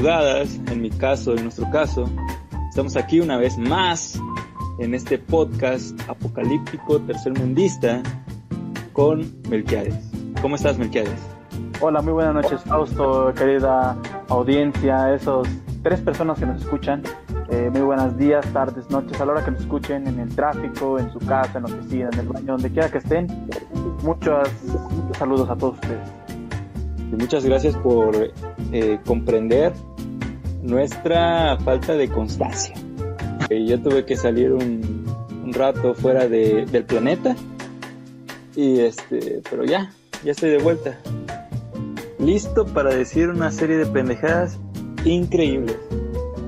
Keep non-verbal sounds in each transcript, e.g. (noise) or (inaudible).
Madrugadas, en mi caso, en nuestro caso. Estamos aquí una vez más en este podcast apocalíptico tercermundista con Melquiades. ¿Cómo estás, Melquiades? Hola, muy buenas noches, Fausto, querida audiencia, esos tres personas que nos escuchan. Eh, muy buenos días, tardes, noches, a la hora que nos escuchen, en el tráfico, en su casa, en la oficina, en el baño, donde quiera que estén. Muchos, muchos saludos a todos ustedes. Y muchas gracias por eh, comprender nuestra falta de constancia. Eh, yo tuve que salir un, un rato fuera de, del planeta y este, pero ya, ya estoy de vuelta. Listo para decir una serie de pendejadas increíbles.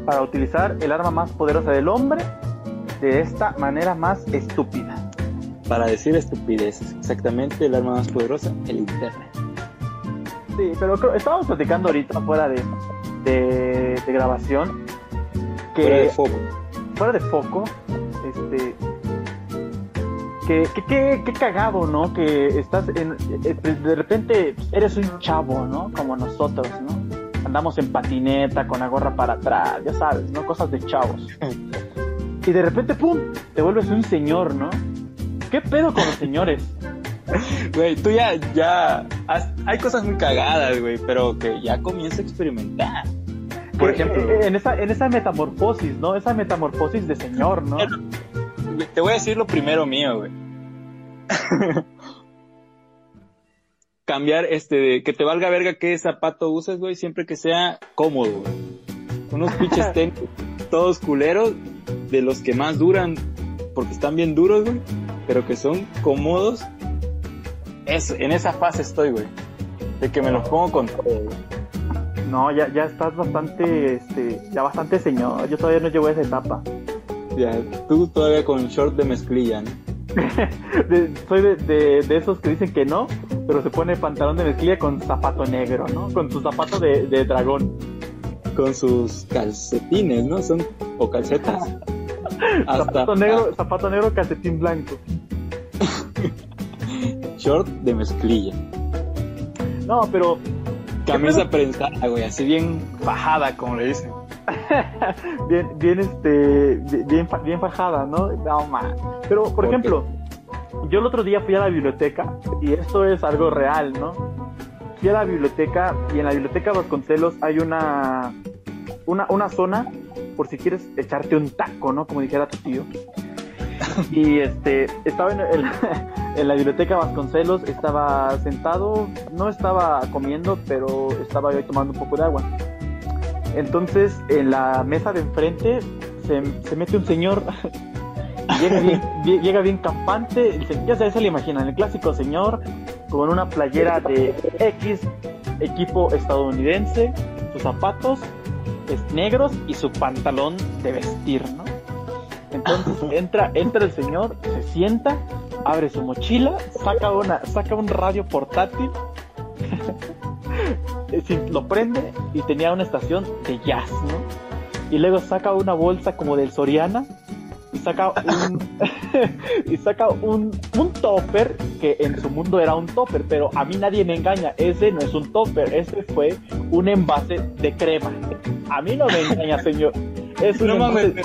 Para utilizar el arma más poderosa del hombre de esta manera más estúpida. Para decir estupideces, exactamente el arma más poderosa, el internet. Sí, pero creo- estábamos platicando ahorita fuera de, de, de grabación que Fuera de foco. fuera de foco, este, que, que, que- que cagado, ¿no? Que estás en, eh, de repente eres un chavo, ¿no? Como nosotros, ¿no? Andamos en patineta con la gorra para atrás, ya sabes, ¿no? Cosas de chavos. (laughs) Y de repente, ¡pum! Te vuelves un señor, ¿no? ¿Qué pedo con los señores? Güey, tú ya, ya, has- hay cosas muy cagadas, güey, pero que ya comienza a experimentar. Por ejemplo, eh, en esa, en esa metamorfosis, ¿no? Esa metamorfosis de señor, ¿no? te voy a decir lo primero mío, güey. (laughs) Cambiar este, de que te valga verga qué zapato uses, güey, siempre que sea cómodo, güey. Unos pinches (laughs) tenis todos culeros, de los que más duran, porque están bien duros, güey, pero que son cómodos. Es, en esa fase estoy, güey. De que me los pongo con todo, güey. No, ya, ya estás bastante, este, ya bastante señor. Yo todavía no llevo esa etapa. Ya, tú todavía con short de mezclilla, ¿no? (laughs) De- soy de, de- de esos que dicen que no, pero se pone pantalón de mezclilla con zapato negro, ¿no? Con su zapato de, de dragón. Con sus calcetines, ¿no? Son, o calcetas. (laughs) Hasta zapato negro, zapato negro, calcetín blanco. (laughs) short de mezclilla. No, pero Camisa prensada, güey, así bien bajada, como le dicen. (laughs) bien, bien, este, bien, bien fajada, ¿no? No, man. Pero, por ¿Por ejemplo, yo el otro día fui a la biblioteca y esto es algo real, ¿no? Fui a la biblioteca y en la biblioteca Vasconcelos hay una, una, una zona por si quieres echarte un taco, ¿no? Como dijera tu tío. (laughs) Y este, estaba (laughs) en, la biblioteca Vasconcelos, estaba sentado, no estaba comiendo, pero estaba yo tomando un poco de agua. Entonces, en la mesa de enfrente se, mete un señor, (laughs) llega bien, llega bien campante, ya se, se le imaginan, el clásico señor con una playera de X equipo estadounidense, sus zapatos negros y su pantalón de vestir, ¿no? Entonces entra, entra el señor, se sienta, abre su mochila, saca una, saca un radio portátil, (laughs) lo prende y tenía una estación de jazz, ¿no? Y luego saca una bolsa como del Soriana y saca un (laughs) y saca un, un topper que en su mundo era un topper, pero a mí nadie me engaña, ese no es un topper, ese fue un envase de crema. A mí no me engaña, señor. Es No mames, de,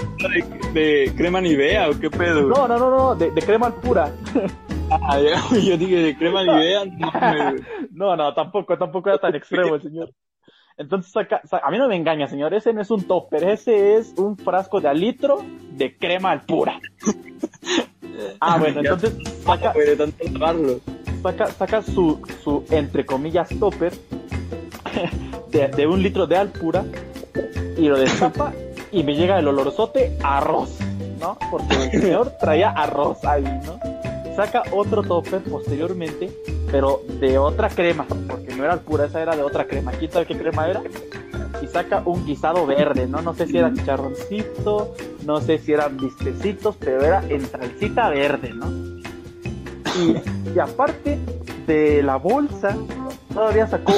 de crema Nivea o qué pedo. güey? No, no, no, no, de, de crema pura. Ah, (laughs) güey, yo dije de crema Nivea, no. (laughs) No, no, tampoco, tampoco era tan extremo el señor. Entonces saca, sa- a mí no me engaña, señor, ese no es un topper, ese es un frasco de alitro de crema al pura. (laughs) Ah, bueno, entonces saca, saca, saca su, su, entre comillas, topper de, de un litro de alpura y lo destapa y me llega el olorzote arroz, ¿no? Porque el (laughs) señor traía arroz ahí, ¿no? Saca otro topper posteriormente, pero de otra crema, porque no era alpura, esa era de otra crema. ¿Quién sabe qué crema era? Y saca un guisado verde, ¿no? No sé si era chicharroncito, no sé si eran bistecitos, pero era en salsita verde, ¿no? Y, y aparte de la bolsa, todavía sacó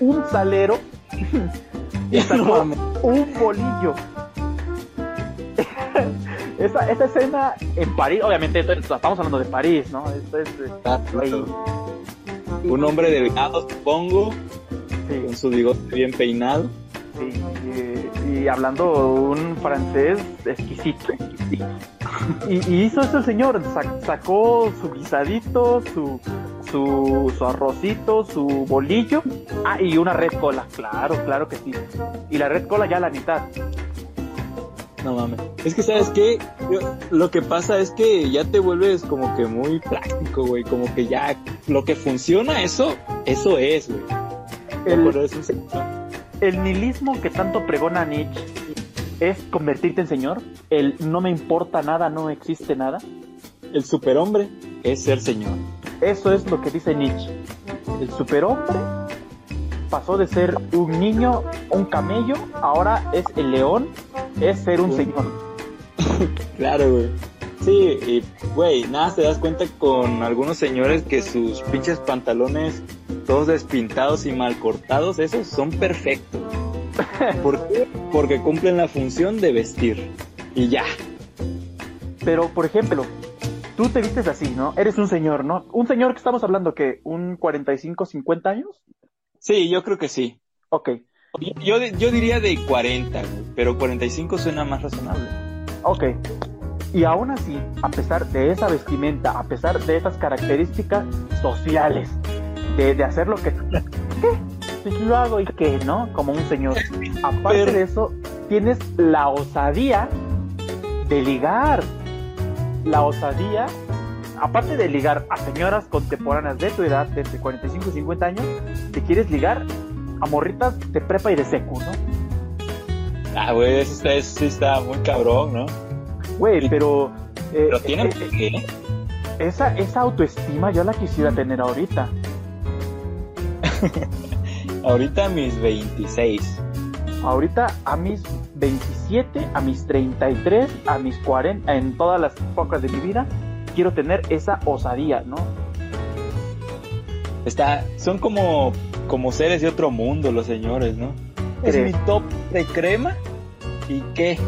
un salero (laughs) y sacó un bolillo. (laughs) esa, esa escena en París, obviamente estamos hablando de París, ¿no? Esto es eh, Ah. Un hombre delgado, supongo. con su bigote bien peinado. Sí, y, y hablando un francés exquisito. (laughs) Y, y hizo eso el señor, sa- sacó su guisadito, su, su, su arrocito, su bolillo, ah, y una red cola, claro, claro que sí. Y la red cola ya a la mitad. No mames. Es que, ¿sabes qué? Yo- lo que pasa es que ya te vuelves como que muy práctico, güey. Como que ya lo que funciona, eso, eso es, güey. El- El nihilismo que tanto pregona Nietzsche es convertirte en señor, el no me importa nada, no existe nada. El superhombre es ser señor. Eso es lo que dice Nietzsche. El superhombre pasó de ser un niño, un camello, ahora es el león, es ser un señor. (laughs) Claro, güey. Sí, y, güey, nada, te das cuenta con algunos señores que sus pinches pantalones todos despintados y mal cortados, esos son perfectos. (laughs) ¿Por qué? Porque cumplen la función de vestir. Y ya. Pero, por ejemplo, tú te vistes así, ¿no? Eres un señor, ¿no? Un señor que estamos hablando que un 45, 50 años. Sí, yo creo que sí. Ok, Yo, yo diría de 40, güey, pero 45 suena más razonable. ok. Y aún así, a pesar de esa vestimenta, a pesar de esas características sociales, de, de hacer lo que... ¿Qué? Pues lo hago y qué, ¿no? Como un señor. Aparte Pero- de eso, tienes la osadía de ligar. La osadía, aparte de ligar a señoras contemporáneas de tu edad, de entre 45 y 50 años, te quieres ligar a morritas de prepa y de secu, ¿no? Ah, güey, eso está, eso sí está muy cabrón, ¿no? Güey, pero... eh, Pero tienen eh, qué. esa, esa autoestima yo la quisiera tener ahorita. (laughs) Ahorita mis 26. Ahorita a mis 27, a mis 33, a mis 40, en todas las épocas de mi vida, quiero tener esa osadía, ¿no? Está, son como, como seres de otro mundo los señores, ¿no? Es mi top de crema. ¿Y qué?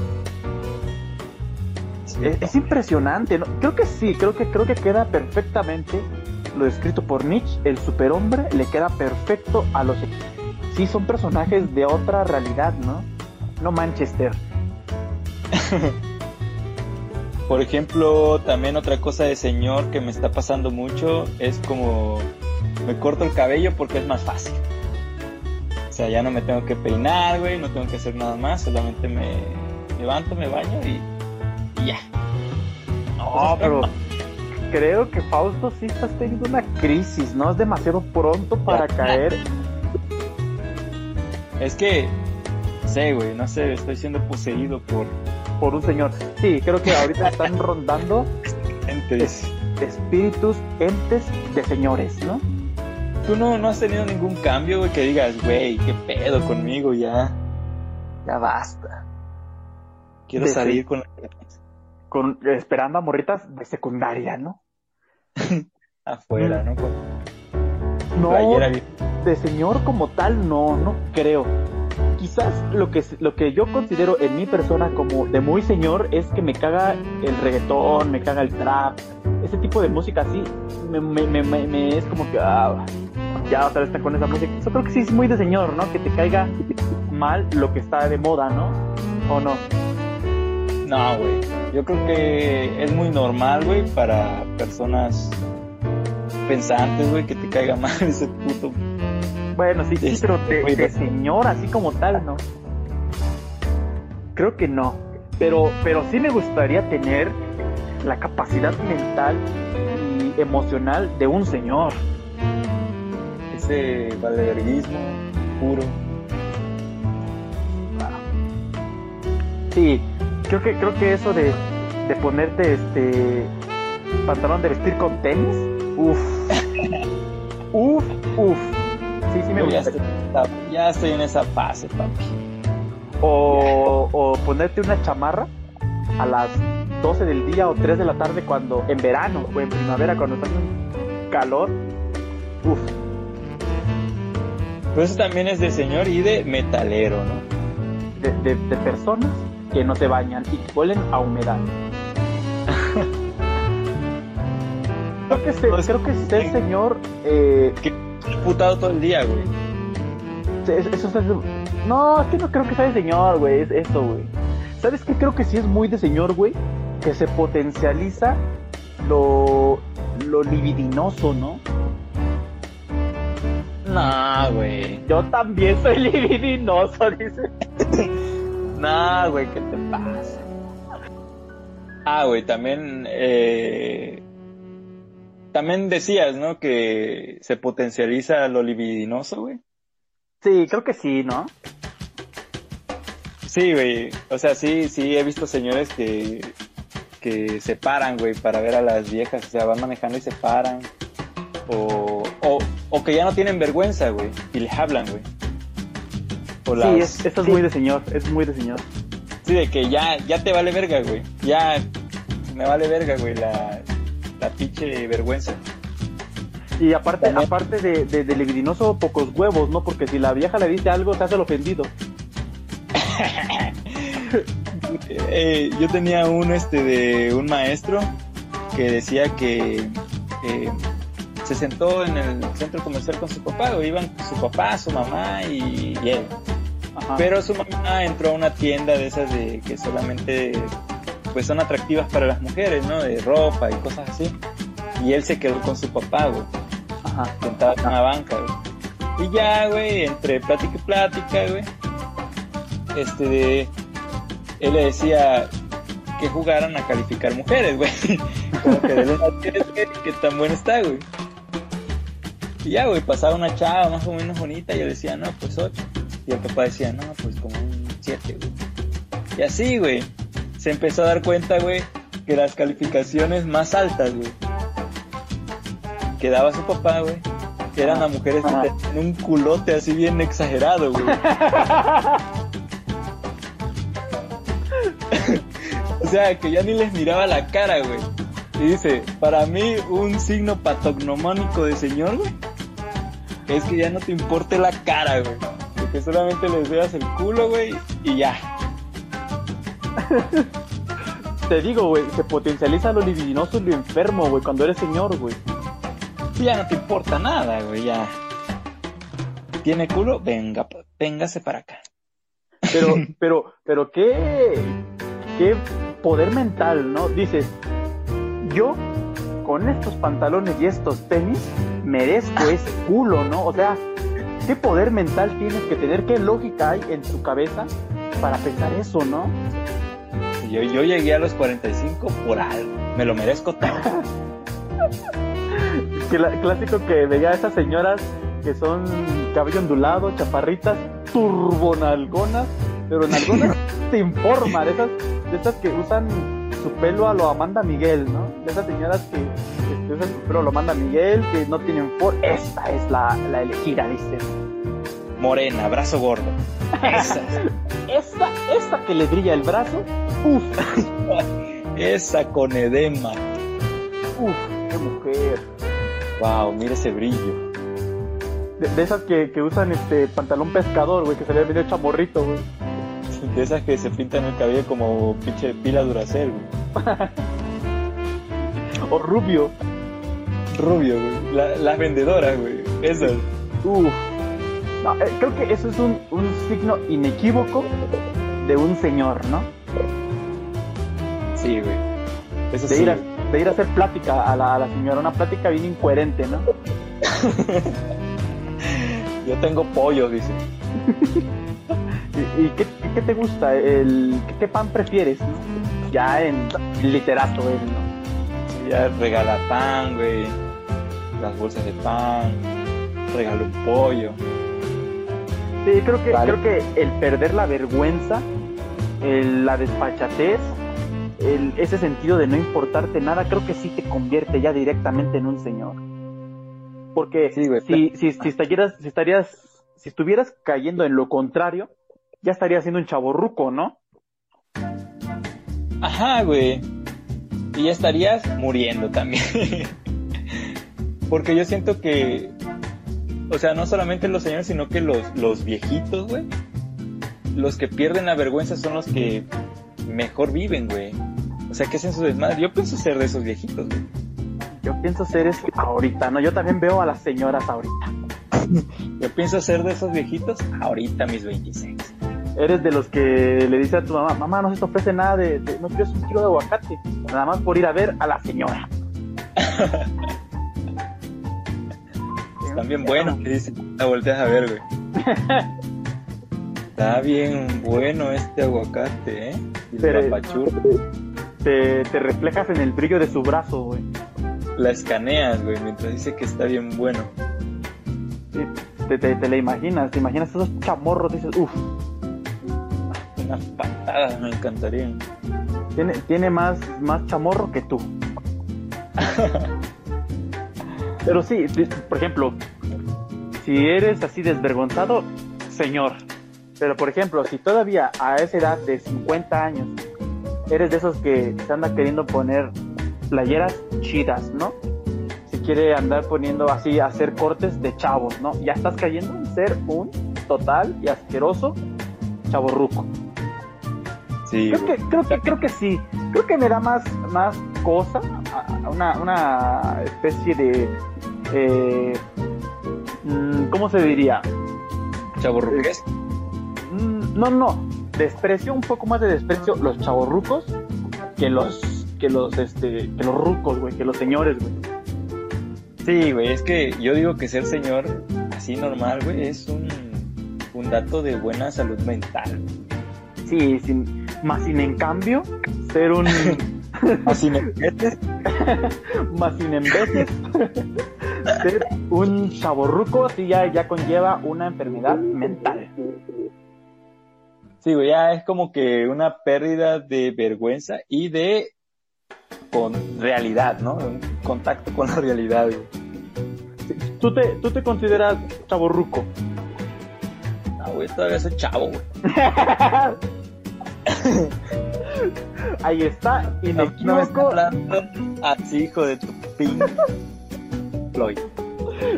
Es, es impresionante, ¿no? Creo que sí, creo que, creo que queda perfectamente lo descrito por Nietzsche, el superhombre le queda perfecto a los... Sí, son personajes de otra realidad, ¿no? No Manchester. (laughs) Por ejemplo, también otra cosa de señor que me está pasando mucho es como me corto el cabello porque es más fácil. O sea, ya no me tengo que peinar, güey, no tengo que hacer nada más, solamente me levanto, me baño y, y ya. No, pero creo que Fausto sí estás teniendo una crisis, ¿no? Es demasiado pronto para caer. Es que, no sé, güey, no sé, estoy siendo poseído por por un señor. Sí, creo que ahorita están (laughs) rondando entes. espíritus, entes de señores, ¿no? Tú no, no has tenido ningún cambio, güey, que digas, güey, qué pedo conmigo ya. Ya basta. Quiero De- salir con la... Con, esperando a morritas de secundaria, ¿no? (laughs) afuera, ¿no? Con No, playera de señor como tal, no, no creo. Quizás lo que, lo que yo considero en mi persona como de muy señor es que me caga el reggaetón, me caga el trap, ese tipo de música así, me, me, es como que, ah, ya otra vez está con esa música. Yo creo que sí es muy de señor, ¿no? Que te caiga mal lo que está de moda, ¿no? ¿O no? No, güey. Yo creo que es muy normal, güey, para personas pensantes, güey, que te caiga (laughs) mal ese puto. Bueno, sí, sí, pero de, de señor así como tal, ¿no? Creo que no. Pero, pero sí me gustaría tener la capacidad mental y emocional de un señor. Ese valeverguismo puro. Sí, creo que, creo que eso de, de ponerte este pantalón de vestir con tenis, uff, (laughs) uff, uff. Sí, sí me Yo ya, gusta. estoy, ya estoy en esa fase, papi. O, o ponerte una chamarra a las 12 del día o 3 de la tarde cuando en verano o en primavera cuando está haciendo calor. Uf, Pero eso también es de señor y de metalero, ¿no? de, de, de personas que no se bañan y que huelen a humedad. (laughs) creo que ser, No, es- creo que señor, eh, Todo el día, güey. eso es, no, es que no creo que sea de señor, güey, es eso, güey. ¿Sabes qué? Creo que sí es muy de señor, güey, que se potencializa lo, lo libidinoso, ¿no? No, güey. Yo también soy libidinoso, (laughs) dice. no, güey, ¿qué te pasa? Ah, güey, también, eh, también decías, ¿no? Que se potencializa lo libidinoso, güey. Sí, creo que sí, ¿no? Sí, güey. O sea, sí, sí, he visto señores que, que se paran, güey, para ver a las viejas. O sea, van manejando y se paran. O, o, o que ya no tienen vergüenza, güey. Y les hablan, güey. Sí, es, esto es muy de señor. Es muy de señor. Sí, de que ya, ya te vale verga, güey. Ya me vale verga, güey, la, la pinche vergüenza. Y aparte, aparte de, de, libidinoso, pocos huevos, ¿no? Porque si la vieja le dice algo, se hace el ofendido. (laughs) Eh, yo tenía uno este de un maestro que decía que eh, se sentó en el centro comercial con su papá, o iban su papá, su mamá y, él. Pero su mamá entró a una tienda de esas de que solamente pues son atractivas para las mujeres, ¿no? De ropa y cosas así. Y él se quedó con su papá, güey. Ajá. Sentado en la banca, güey. Y ya, güey, entre plática y plática, güey. Este de. Él le decía que jugaran a calificar mujeres, güey. (laughs) Como que de los que tan bueno está, güey. Y ya, güey, pasaba una chava más o menos bonita y yo decía, no, pues 8. Y el papá decía, no, pues como un 7, güey. Y así, güey se empezó a dar cuenta, güey, que las calificaciones más altas, güey, que daba su papá, güey, eran a mujeres que tenían un culote así bien exagerado, güey. (laughs) o sea, que ya ni les miraba la cara, güey. Y dice, para mí un signo patognomónico de señor, güey, es que ya no te importe la cara, güey. Que solamente les veas el culo, güey, y ya. Te digo, güey, se potencializa lo libidinoso y lo enfermo, güey, cuando eres señor, güey. Ya no te importa nada, güey, ya. ¿Tiene culo? Venga, véngase para acá. Pero, (laughs) pero, pero qué, qué poder mental, ¿no? Dices, yo con estos pantalones y estos tenis merezco ese culo, ¿no? O sea, ¿qué poder mental tienes que tener? ¿Qué lógica hay en tu cabeza para pensar eso, no? Yo, yo llegué a los 45 por algo. Me lo merezco todo. (laughs) clásico que veía a esas señoras que son cabello ondulado, chaparritas, turbonalgonas, pero nalgonas te informa, de esas, de esas que usan su pelo a lo Amanda Miguel, ¿no? De esas señoras que, usan su pelo a lo Amanda Miguel, que no tienen for. Esta es la, la elegida, dice. Morena, brazo gordo. Esa. (laughs) esa, esa que le brilla el brazo Uf. (laughs) Esa con edema. Uf, qué mujer. Wow, mira ese brillo. De, esas que, usan este pantalón pescador, güey, que se le medio chamorrito, güey. (laughs) De esas que se pintan el cabello como pinche pila duracel, güey. o rubio. Rubio, güey. las vendedoras, güey. Esas. Uf. No, eh, creo que eso es un, un signo inequívoco de un señor, ¿no? Sí, güey. de, Ir a, de ir a hacer plática a la, señora, una plática bien incoherente, ¿no? (laughs) Yo tengo pollo, dice. (laughs) ¿Y, qué, te gusta? El, ¿qué, pan prefieres? Ya en literato, él, ¿no? Ya regala pan, güey. Las bolsas de pan. Regala un pollo. Sí, creo que, creo que el perder la vergüenza, la despachatez, ese sentido de no importarte nada, creo que sí te convierte ya directamente en un señor. Porque si, si, si, estarías, si estarías, si estuvieras cayendo en lo contrario, ya estarías siendo un chaborruco, ¿no? Ajá, güey. Y ya estarías muriendo también. (laughs) Porque yo siento que, o sea, no solamente los señores, sino que los, los viejitos, güey, los que pierden la vergüenza son los que mejor viven, güey. O sea, ¿qué hacen su desmadre? Yo pienso ser de esos viejitos, güey. Yo pienso ser es ahorita, ¿no? Yo también veo a las señoras ahorita. (laughs) Yo pienso ser de esos viejitos ahorita mis 26. Eres de los que le dice a tu mamá, mamá, no se te ofrece nada de, de- no quieres un kilo de aguacate, nada más por ir a ver a la señora. (laughs) Están bien buenos, que dicen. La volteas a ver, güey. (laughs) Está bien bueno este aguacate, ¿eh? Y el. Te, te reflejas en el brillo de su brazo, güey. La escaneas, güey, mientras dice que está bien bueno. Sí, Te, te, te la imaginas, te imaginas esos chamorros, dices, uff, Unas patadas me encantarían. tiene, tiene más, más chamorro que tú. (laughs) Pero sí, por ejemplo, si eres así desvergonzado, señor. Pero por ejemplo, si todavía a esa edad de 50 años eres de esos que se anda queriendo poner playeras chidas, ¿no? Si quiere andar poniendo así, hacer cortes de chavos, ¿no? Ya estás cayendo en ser un total y asqueroso chavorruco. Sí, Creo que, creo que, creo que sí. Creo que me da más, más cosa, una, una especie de, eh, ¿cómo se diría? Chavorruques. Mm, No, no, desprecio, un poco más de desprecio los chavorrucos que los, que los, este, que los rucos, güey, que los señores, güey. Sí, güey, es que yo digo que ser señor así normal, güey, es un, un dato de buena salud mental. Sí, sin, más sin en cambio, ser un, Así no metes. más sin en veces, (laughs) ser un chavorruco sí ya, ya conlleva una enfermedad mental. Sí, güey, ya es como que una pérdida de vergüenza y de con realidad, ¿no? Un contacto con la realidad, güey. ¿Tú te, tú te consideras chavorruco? Ah, güey, todavía soy chavo, güey. (laughs) Ahí está, No, no me inequívoco, estás hablando así, hijo de tu pin. (laughs) Floyd.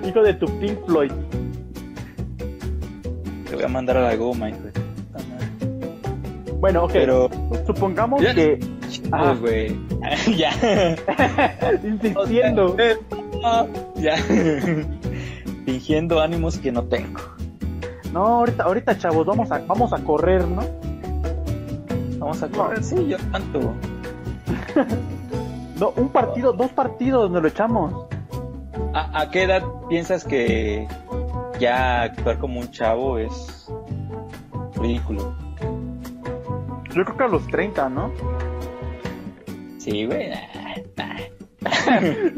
hijo de tu Pink Floyd. Te voy a mandar a la goma, hijo de tu. Bueno, ok, Pero, supongamos Ya. que, Ah. güey. (laughs) ya. (laughs) insistiendo, ya. (laughs) Fingiendo ánimos que no tengo. no, ahorita, ahorita chavos, vamos a, vamos a correr, ¿no? Vamos a correr, sí, yo tanto. No, un partido, dos partidos nos lo echamos. ¿A, a qué edad piensas que ya actuar como un chavo es ridículo? Yo creo que a los 30, ¿no? Sí, güey. (laughs)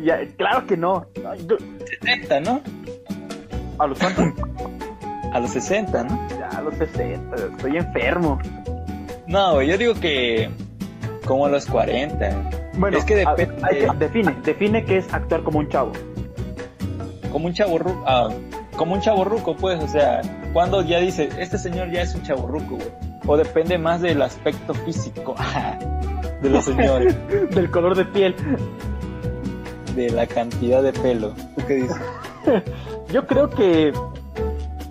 Ya, claro que no. Yo- 70, ¿no? ¿A los cuántos? A los 60, ¿no? Ya, a los 60, estoy enfermo. No, güey, yo digo que como a los 40. Bueno, Es que depende- hay que- define, define qué es actuar como un chavo. Como un chaborruco. Ah, como un chaborruco, pues, o sea, cuando ya dice, este señor ya es un chaborruco, güey. O depende más del aspecto físico (laughs) de los señores, (laughs) Del color de piel. de la cantidad de pelo. ¿Tú qué dices? (laughs) Yo creo que,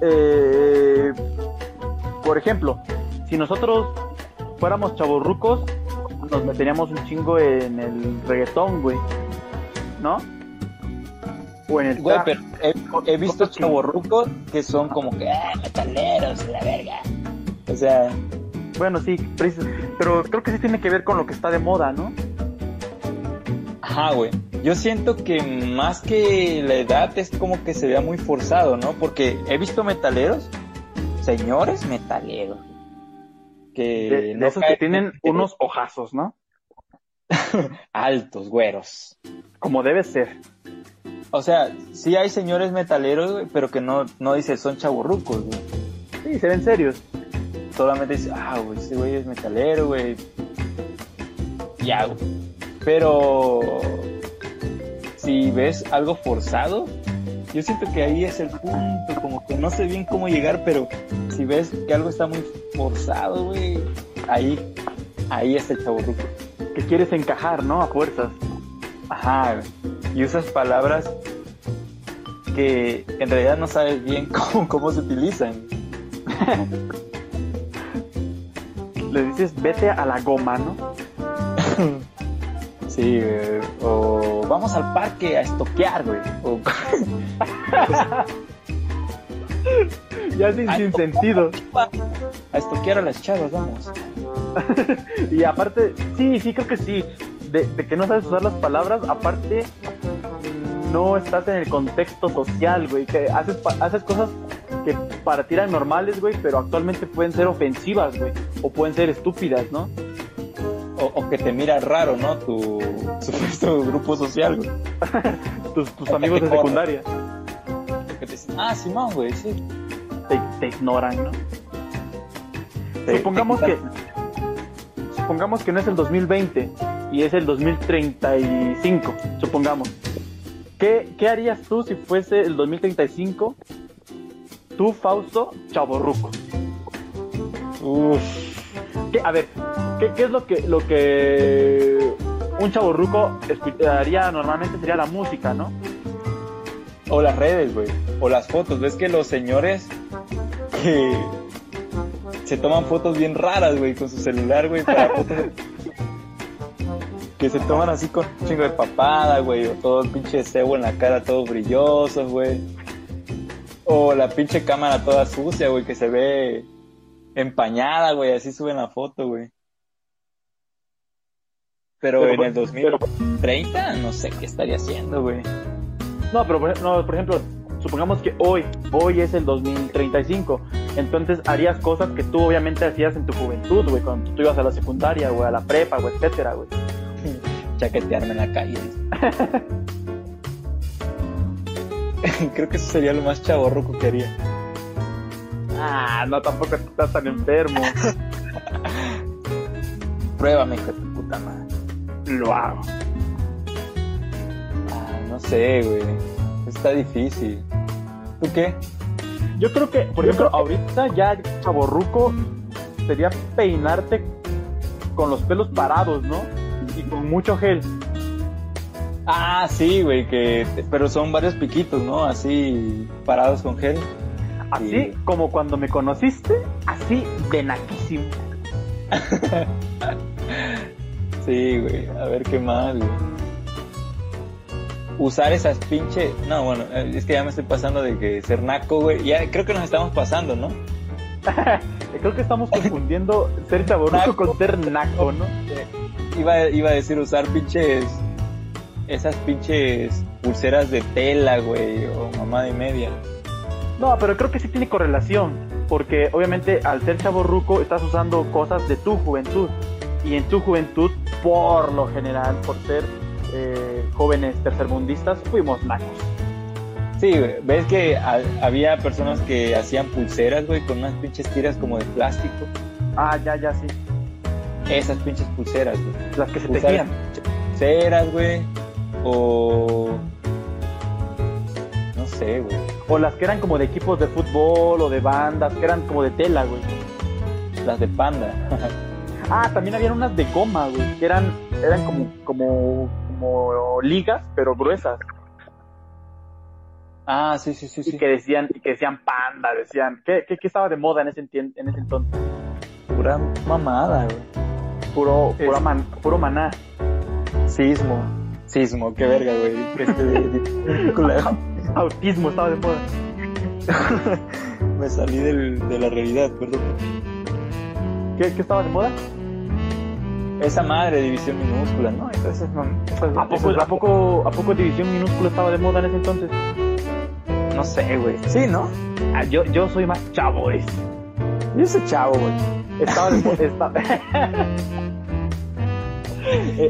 eh, por ejemplo, si nosotros fuéramos chavorrucos, nos meteríamos un chingo en el reggaetón, güey. ¿No? O en el Güey, pero he, he visto chavorrucos que son como que, ah, metaleros, la verga. O sea, Bueno, sí, pero creo que sí tiene que ver con lo que está de moda, ¿no? Ajá, güey. Yo siento que más que la edad es como que se vea muy forzado, ¿no? Porque he visto metaleros, señores metaleros, que De, esos que tienen unos ojazos, ¿no? (laughs) altos, güeros. Como debe ser. O sea, sí hay señores metaleros, güey, pero que no, no dice son chaburrucos, güey. Sí, se ven serios. Solamente dice, ah, güey, ese güey es metalero, güey. Ya, güey. Pero si ves algo forzado, yo siento que ahí es el punto, como que no sé bien cómo llegar, pero si ves que algo está muy forzado, güey, ahí, ahí es el chaburruco. Que quieres encajar, ¿no? A fuerzas. Ajá, güey. Y usas palabras que en realidad no sabes bien (laughs) cómo, cómo se utilizan. Le dices, vete a la goma, ¿no? (laughs) Sí, güey. o vamos al parque a estoquear, güey. O, (laughs) ya sin, sin sentido. A estoquear a las chavas, vamos. y aparte, sí, sí, creo que sí. De, de que no sabes usar las palabras, aparte, no estás en el contexto social, güey. Que haces, haces cosas que para ti eran normales, güey, pero actualmente pueden ser ofensivas, güey. O pueden ser estúpidas, ¿no? O, o que te mira raro, ¿no? Tu (laughs) supuesto grupo social, güey. (laughs) Tus, amigos de secundaria Que te dicen, ah, Simón, güey, sí. te, te ignoran, ¿no? Te- supongamos te que supongamos que no es el 2020 y es el 2035 supongamos ¿qué, qué harías tú si fuese el 2035 tú Fausto Chaborruco Uf, ¿Qué- a ver ¿qué, qué es lo que lo que un chaborruco escucharía normalmente sería la música ¿no? O las redes, güey. O las fotos. ¿Ves que los señores que se toman fotos bien raras, güey, con su celular, güey, para (laughs) fotos Que se toman así con un chingo de papada, güey, o todo el pinche cebo en la cara, todo brilloso, güey. O la pinche cámara toda sucia, güey, que se ve empañada, güey, así suben la foto, güey. Pero, Pero, en el pero- 2030, no sé qué estaría haciendo, güey. No, pero por, no, por ejemplo, supongamos que hoy, hoy es el 2035, entonces harías cosas que tú obviamente hacías en tu juventud, güey, cuando tú ibas a la secundaria, güey, a la prepa, güey, etcétera, güey. (laughs) chaquetearme en la calle. (laughs) Creo que eso sería lo más chaborroco que haría. Ah, no, tampoco estás tan enfermo. (laughs) Pruébame, hijo de tu puta madre. Lo hago. Ah, no sé, güey. Está difícil. ¿Tú qué? Yo creo que, por ejemplo, ahorita ya chaborruco sería peinarte con los pelos parados, ¿no? Y con mucho gel. Ah, sí, güey, que... Pero son varios piquitos, ¿no? Así, parados con gel. Así Sí. como cuando me conociste, así de naquísimo. (laughs) Sí, güey. A ver qué más, güey. Usar esas pinche... No, bueno, eh, es que ya me estoy pasando de que ser naco, güey. Ya creo que nos estamos pasando, ¿no? (laughs) Creo que estamos confundiendo ser Naco. con ser naco, ¿no? Iba, iba a decir usar pinches. Esas pinches pulseras de tela, güey, o mamá de media. No, pero creo que sí tiene correlación, porque obviamente al ser chaborruco estás usando cosas de tu juventud, y en tu juventud, por lo general, por ser eh, jóvenes tercermundistas, fuimos nacos. Sí, güey, ves que ha- había personas que hacían pulseras, güey, con unas pinches tiras como de plástico. Ah, ya, ya, sí. Esas pinches pulseras, güey. Las que se tejían. Pulseras, güey, o. No sé, güey. O las que eran como de equipos de fútbol o de bandas, que eran como de tela, güey. Las de panda. (laughs) Ah, también habían unas de goma, güey, que eran, eran como, como, como ligas, pero gruesas. ah, sí, sí, sí, y sí. que decían y que decían panda, decían ¿qué, qué, qué estaba de moda en ese en ese entonces? Pura mamada, güey. Puro puro, Es- man- puro maná. Sismo. Sismo, qué verga, güey. Este. (laughs) Autismo estaba de moda. (laughs) Me salí del- de la realidad, perdón. ¿Qué, qué estaba de moda? Esa madre, división minúscula, ¿no? Entonces, no, ¿A poco, a poco, a poco división minúscula estaba de moda en ese entonces? No sé, güey. Sí, ¿no? Ah, yo, yo soy más chavo, es. Yo soy chavo, güey. Estaba de moda. (laughs) Eh,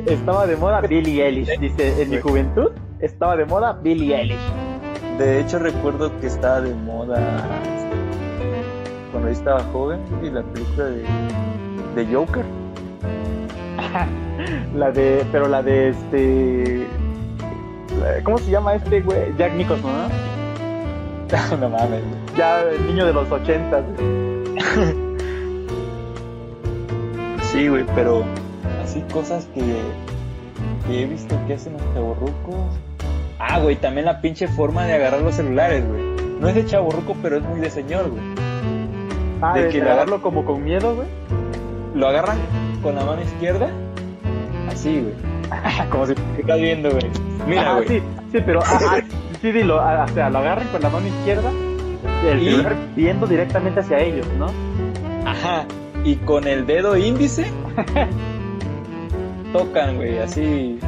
estaba de moda Billie Eilish. Dice, en mi juventud estaba de moda Billie Eilish. De hecho, recuerdo que estaba de moda cuando yo estaba joven y la película de, de Joker. (laughs) La de, pero la de este. ¿Cómo se llama este güey? Jack Nicholson, ¿no? (laughs) no mames. Ya el niño de los ochentas. Sí, güey, pero así cosas que, que he visto que hacen los chavorrucos. Ah, güey, también la pinche forma de agarrar los celulares, güey. No es de chavorruco, pero es muy de señor, güey. Ah, De de, que de agarrarlo como con miedo, güey. Lo agarran con la mano izquierda, así, güey. (laughs) Como si te estás viendo, güey. Mira, Ajá, güey. sí, sí, pero ah, ah, sí, dilo. ah, o sea, lo agarran con la mano izquierda El celular viendo directamente hacia ellos, ¿no? Ajá. Y con el dedo índice (laughs) tocan, güey, así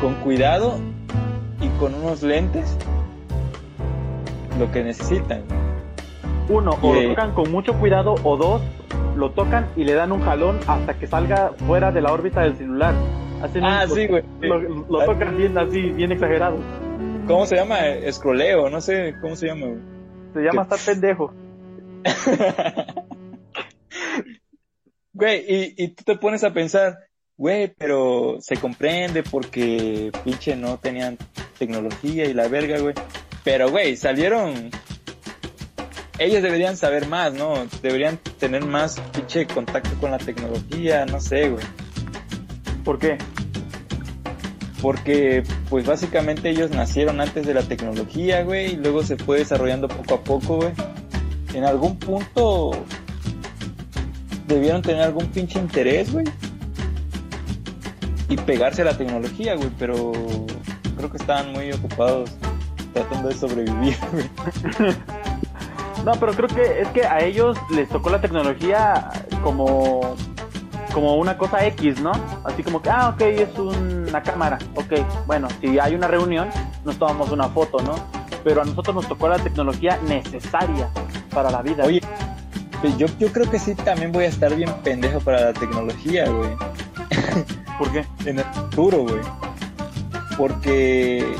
con cuidado y con unos lentes lo que necesitan. Uno, o lo tocan con mucho cuidado, o dos, lo tocan y le dan un jalón hasta que salga fuera de la órbita del celular. ah, sí, güey. Lo, tocan bien así, bien exagerado. ¿Cómo se llama? Escroleo, no sé cómo se llama, güey. Se llama estar pendejo. (laughs) güey, y, y tú te pones a pensar, güey, pero se comprende porque pinche no tenían tecnología y la verga, güey. Pero, güey, salieron ellos deberían saber más, ¿no? Deberían tener más pinche contacto con la tecnología, no sé, güey. ¿Por qué? Porque, pues básicamente ellos nacieron antes de la tecnología, güey, y luego se fue desarrollando poco a poco, güey. En algún punto debieron tener algún pinche interés, güey. Y pegarse a la tecnología, güey, pero creo que estaban muy ocupados tratando de sobrevivir, (laughs) güey. No, pero creo que es que a ellos les tocó la tecnología como, como una cosa X, ¿no? Así como que, ah, ok, es una cámara, ok, bueno, si hay una reunión, nos tomamos una foto, ¿no? Pero a nosotros nos tocó la tecnología necesaria para la vida. Oye, pues yo, yo creo que sí también voy a estar bien pendejo para la tecnología, güey. (laughs) ¿Por qué? En el futuro, güey. Porque,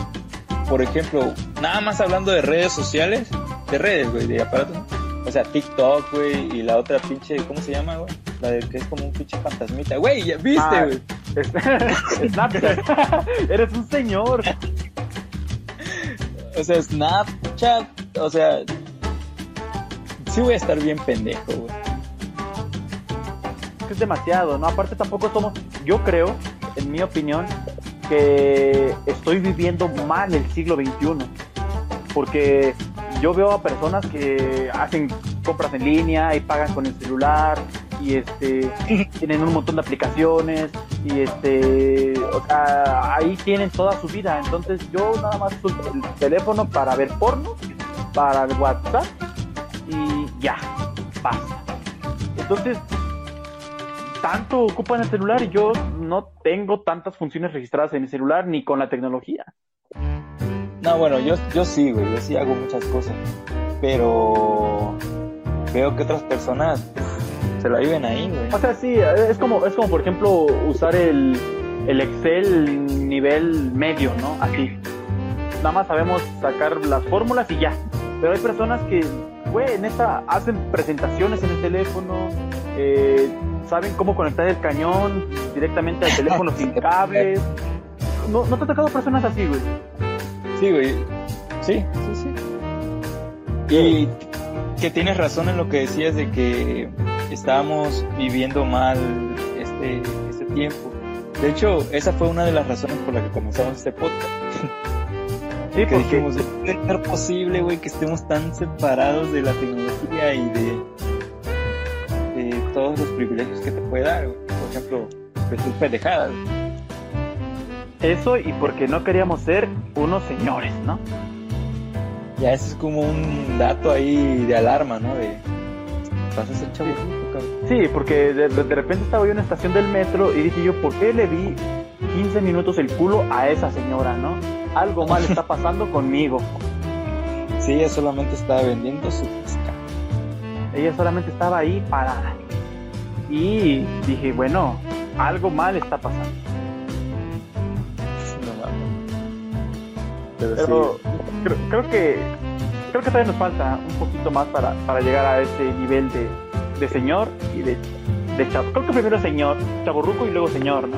por ejemplo, nada más hablando de redes sociales, de redes, güey, de aparatos. O sea, TikTok, güey, y la otra pinche, ¿cómo se llama, güey? La de que es como un pinche fantasmita. Güey, ya viste, ah, güey. (laughs) Snapchat. (laughs) Eres un señor. O sea, Snapchat, o sea, sí voy a estar bien pendejo, güey. Es demasiado, ¿no? Aparte tampoco somos, yo creo, en mi opinión, que estoy viviendo mal el siglo XXI. Porque yo veo a personas que hacen compras en línea y pagan con el celular y este (laughs) tienen un montón de aplicaciones y este o sea ahí tienen toda su vida entonces yo nada más uso el teléfono para ver porno para el WhatsApp y ya basta entonces tanto ocupan el celular y yo no tengo tantas funciones registradas en el celular ni con la tecnología no, bueno, yo, yo sí, güey, yo sí hago muchas cosas, pero veo que otras personas se la viven ahí, güey. O sea, sí, es como, es como por ejemplo usar el, el Excel nivel medio, ¿no? Así. Nada más sabemos sacar las fórmulas y ya. Pero hay personas que, güey, en esta hacen presentaciones en el teléfono, eh, saben cómo conectar el cañón directamente al teléfono (laughs) sin cables. No, ¿No te ha tocado personas así, güey? Sí, güey. Sí, sí, sí. Y que tienes razón en lo que decías de que estábamos viviendo mal este, este tiempo. De hecho, esa fue una de las razones por las que comenzamos este podcast. Sí, que dijimos, ¿es posible, güey, que estemos tan separados de la tecnología y de todos los privilegios que te puede dar? Por ejemplo, pues tus pendejadas. Eso y porque no queríamos ser unos señores, ¿no? Ya ese es como un dato ahí de alarma, ¿no? De vas a ser chavo. Sí, porque de, repente estaba yo en una estación del metro y dije yo, ¿por qué le di 15 minutos el culo a esa señora, no? Algo mal está pasando (laughs) conmigo. Sí, ella solamente estaba vendiendo su pesca. Ella solamente estaba ahí parada. Y dije, bueno, algo mal está pasando. Pero, creo, que creo que todavía nos falta un poquito más para, para llegar a ese nivel de, de señor y de, de chavo. Creo que primero señor, chaburruco y luego señor, ¿no?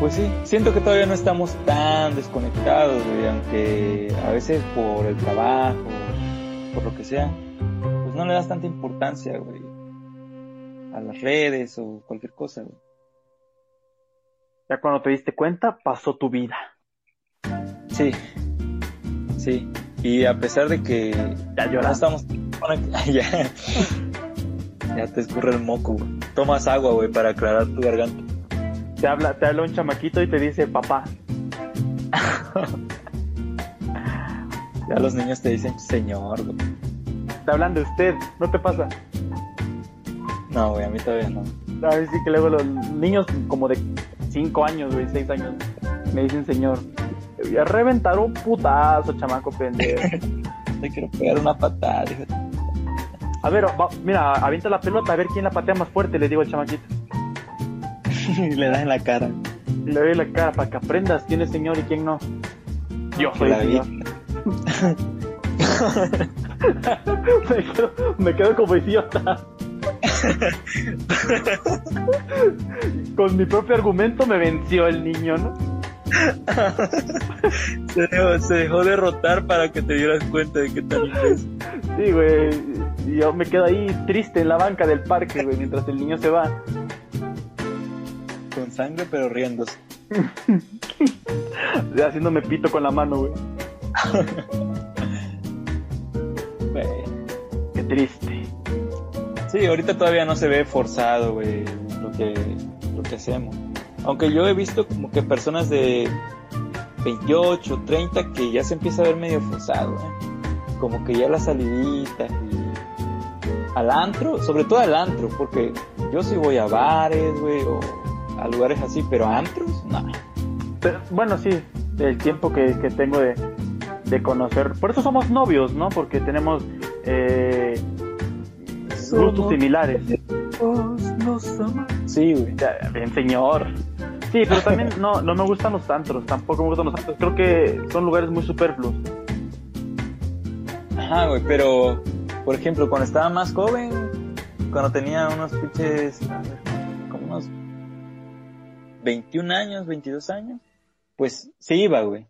Pues sí, siento que todavía no estamos tan desconectados, güey, aunque a veces por el trabajo, por lo que sea, pues no le das tanta importancia, güey, a las redes o cualquier cosa, güey. Ya cuando te diste cuenta, pasó tu vida. Sí, sí. Y a pesar de que ya lloras. estamos. (laughs) ya, ya te escurre el moco, güey. Tomas agua, güey, para aclarar tu garganta. Te habla, te habla un chamaquito y te dice papá. Ya los niños te dicen señor, güey. Te hablan de usted, ¿no te pasa? No, güey, a mí todavía no. A mí sí que luego los niños como de 5 años, güey, 6 años, me dicen señor. Te voy a reventar un putazo, chamaco pendejo. (laughs) Te quiero pegar una patada, hijo. A ver, va- mira, avienta la pelota a ver quién la patea más fuerte, le digo al chamaquito. (laughs) Y le das en la cara. Le doy la cara para que aprendas quién es señor y quién no. Yo soy La señor. (laughs) me, quedo, me quedo como idiota. (laughs) Con mi propio argumento me venció el niño, ¿no? (laughs) Se dejó, se dejó derrotar para que te dieras cuenta de que tan imbécil. Sí, güey. Y yo me quedo ahí triste en la banca del parque, güey, mientras el niño se va. Con sangre, pero riéndose. (laughs) Haciéndome pito con la mano, güey. Güey. Qué triste. Sí, ahorita todavía no se ve forzado, güey, lo que, lo que hacemos. Aunque yo he visto como que personas de 28, 30 que ya se empieza a ver medio forzado, ¿eh? Como que ya la salidita y al antro, sobre todo al antro, porque yo sí voy a bares, güey, o a lugares así, pero antros, no. Pero, bueno, sí, el tiempo que, que tengo de, de conocer. Por eso somos novios, ¿no? Porque tenemos eh, gustos similares. Sí, güey. Bien, señor. Sí, pero también no, no me gustan los antros, tampoco me gustan los antros. Creo que son lugares muy superfluos. Ajá, güey, pero, por ejemplo, cuando estaba más joven, cuando tenía unos pinches, a ver, como unos 21 años, 22 años, pues sí iba, güey.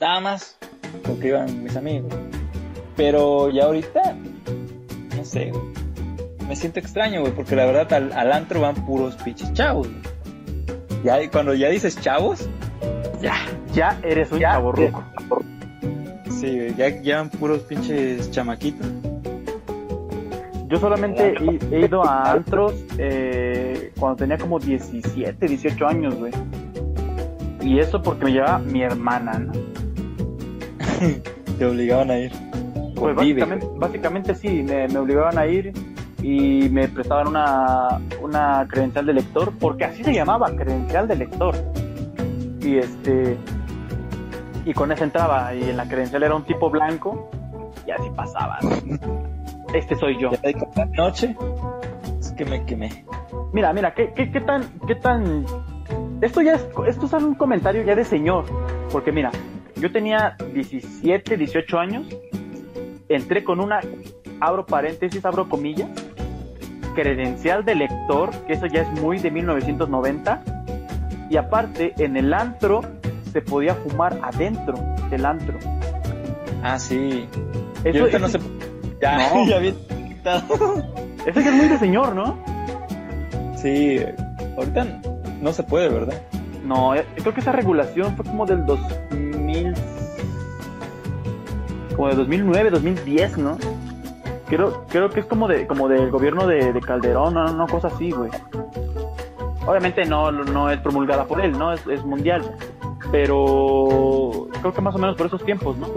Nada más, porque iban mis amigos. Pero ya ahorita, sé, güey. Me siento extraño, güey, porque la verdad al, al antro van puros pinches chavos, güey. Ya, cuando ya dices chavos, Ya, ya eres un Ya, chavorruco. sí, güey, ya, ya van puros pinches chamaquitos. Yo solamente he, he ido a antros eh, cuando tenía como 17, 18 años, güey. Y eso porque me llevaba mi hermana, ¿no? (laughs) Te obligaban a ir. Pues básicamente, básicamente sí, me, me obligaban a ir y me prestaban una, una credencial de lector, porque así se llamaba, credencial de lector. Y este y con esa entraba, y en la credencial era un tipo blanco, y así pasaba. (laughs) Este soy yo. Noche es que me quemé. Mira, mira, ¿qué, qué, qué tan, qué tan... Esto ya es, esto es un comentario ya de señor, porque mira, yo tenía 17, 18 años, entré con una, abro paréntesis, abro comillas, credencial de lector, que eso ya es muy de 1990, y aparte, en el antro se podía fumar adentro del antro. Ah, sí. Eso, y ahorita eso- no se (laughs) Ya, No. ya bien (laughs) eso ya es muy de señor, ¿no? Sí, ahorita no se puede, ¿verdad? No, eh, creo que esa regulación fue como del 2000, como de 2009, 2010, ¿no? Creo, creo que es como de, como del gobierno de, de Calderón, no, no, cosa así, güey. Obviamente no, no es promulgada por él, ¿no? Es, es mundial. Pero creo que más o menos por esos tiempos, ¿no?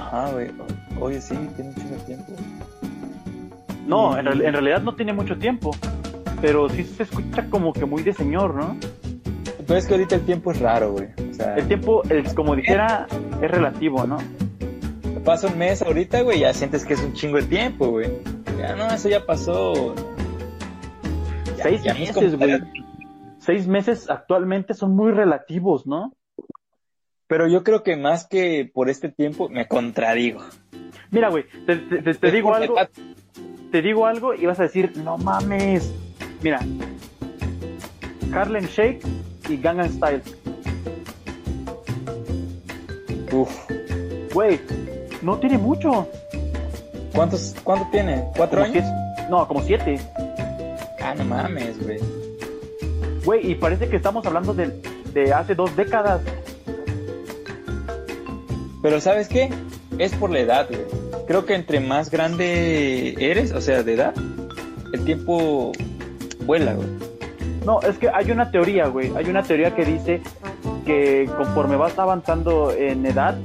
Ajá, güey. Oye, sí, tiene mucho tiempo. No, en, real- en realidad no tiene mucho tiempo. Pero sí se escucha como que muy de señor, ¿no? Pero es que ahorita el tiempo es raro, güey. O sea, El tiempo, el, como dijera, es relativo, ¿no? pasa un mes ahorita, güey, ya sientes que es un chingo de tiempo, güey. Ya no, eso ya pasó. Ya- Seis ya meses, güey. Seis meses actualmente son muy relativos, ¿no? Pero yo creo que más que por este tiempo me contradigo. Mira, güey, te, te- te- te Es digo algo, te digo algo y vas a decir, no mames. Mira, Harlem Shake y Gangnam Style. Uf. Güey, no tiene mucho. ¿Cuántos, ¿Cuánto tiene? ¿Cuatro Como años? siete- no, como siete. Ah, no mames, güey. Güey, y parece que estamos hablando de, de hace dos décadas. Pero ¿sabes qué? Es por la edad, güey. Creo que entre más grande eres, o sea, de edad, el tiempo vuela, güey. No, es que hay una teoría, güey. Hay una teoría que dice que conforme vas avanzando en edad,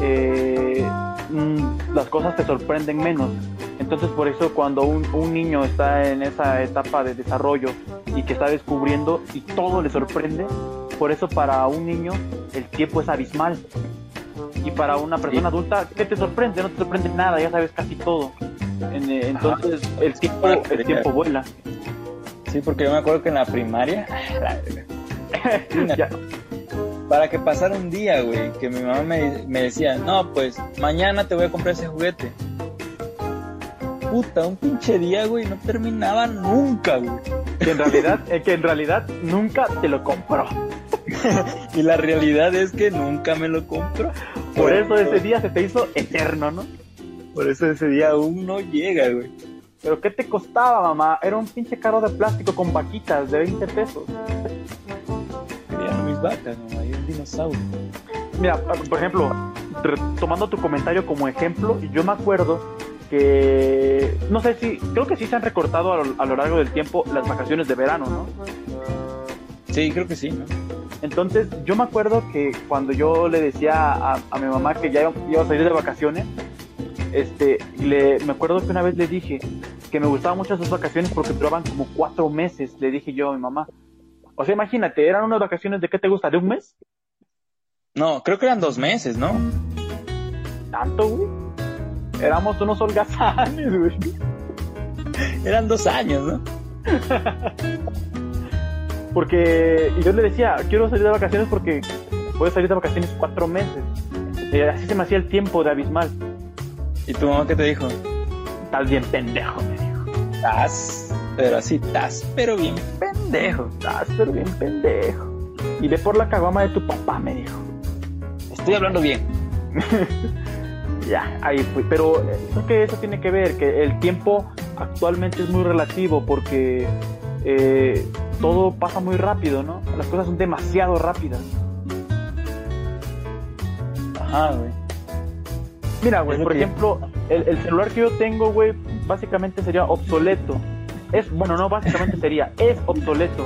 eh, mm, las cosas te sorprenden menos. Entonces por eso cuando un, un, niño está en esa etapa de desarrollo y que está descubriendo y todo le sorprende, por eso para un niño el tiempo es abismal. Y para una persona adulta, ¿qué te sorprende? No te sorprende nada, ya sabes casi todo. Eh, entonces el tiempo, el tiempo vuela. Sí, porque yo me acuerdo que en la primaria... (laughs) (laughs) para que pasara un día, güey, que mi mamá me, me decía, no, pues mañana te voy a comprar ese juguete puta, un pinche día, güey, no terminaba nunca, güey. Que en realidad, eh, que en realidad nunca te lo compró. (laughs) y la realidad es que nunca me lo compró. Por eso ese día se te hizo eterno, ¿no? Por eso ese día aún no llega, güey. ¿Pero qué te costaba, mamá? Era un pinche carro de plástico con vaquitas de 20 pesos. Querían mis vacas, mamá, dinosaurio. Mira, por ejemplo, tomando tu comentario como ejemplo, yo me acuerdo que no sé si, creo que sí se han recortado a lo, largo del tiempo las vacaciones de verano, ¿no? Sí, creo que sí. Entonces, yo me acuerdo que cuando yo le decía a, mi mamá que ya iba a salir de vacaciones, este, le, me acuerdo que una vez le dije que me gustaban mucho sus vacaciones porque duraban como cuatro meses, le dije yo a mi mamá. O sea, imagínate, eran unas vacaciones de qué te gusta, de un mes. No, creo que eran dos meses, ¿no? ¿Tanto, güey? Éramos unos holgazanes, güey. Eran dos años, ¿no? (laughs) porque, y yo le decía, quiero salir de vacaciones porque puedo salir de vacaciones cuatro meses. Y así se me hacía el tiempo de abismal. ¿Y tu mamá qué te dijo? Estás bien pendejo, me dijo. Estás, pero así, estás, pero bien pendejo. Estás, pero bien pendejo. Y ve por la caguama de tu papá, me dijo. Estoy hablando bien. (laughs) ya, ahí fui. Pero eh, creo que eso tiene que ver, que el tiempo actualmente es muy relativo porque eh, todo pasa muy rápido, ¿no? Las cosas son demasiado rápidas. Ajá, güey. Mira, güey, por ejemplo, el, el, celular que yo tengo, güey, básicamente sería obsoleto. Es, bueno, no básicamente sería, es obsoleto.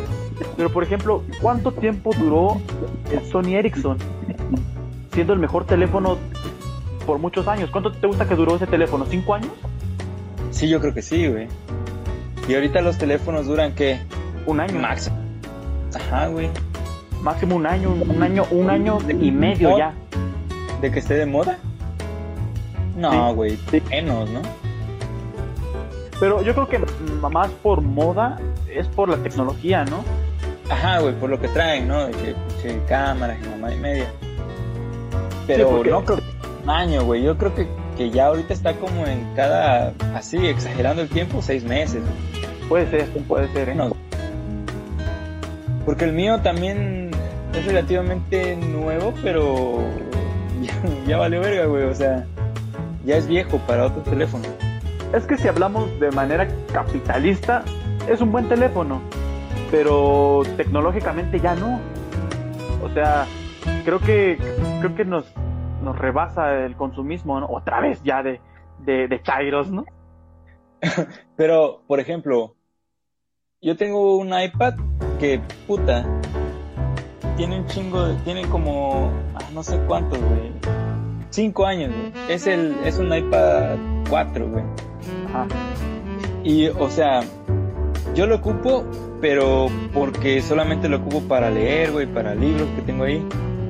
Pero, por ejemplo, ¿cuánto tiempo duró el Sony Ericsson? Siendo el mejor teléfono por muchos años. ¿Cuánto te gusta que duró ese teléfono? ¿Cinco años? Sí, yo creo que sí, güey. Y ahorita los teléfonos duran qué? Un año. Máximo. Ajá, güey. Máximo un año, un año, un año y medio ya. ¿De que esté de moda? No, güey, menos, ¿no? Pero yo creo que más por moda es por la tecnología, ¿no? Ajá, güey, por lo que traen, ¿no? De que, cámaras y mamá y media. Pero no creo año, güey. Yo creo que, que ya ahorita está como en cada, así, exagerando el tiempo, seis meses. Puede ser, puede ser, ¿eh? porque el mío también es relativamente nuevo, pero (laughs) ya, valió verga, güey. O sea, ya es viejo para otro teléfono. Es que si hablamos de manera capitalista, es un buen teléfono, pero tecnológicamente ya no. O sea, creo que creo que nos nos rebasa el consumismo, ¿no? Otra vez ya de, de, de Chairos, ¿no? (laughs) Pero, por ejemplo, yo tengo un iPad que, puta, tiene un chingo, de, tiene como, ah, no sé cuántos, güey. Cinco años, güey. Es, el, es un iPad 4, güey. Ajá. Y, o sea, yo lo ocupo, pero porque solamente lo ocupo para leer, güey, para libros que tengo ahí.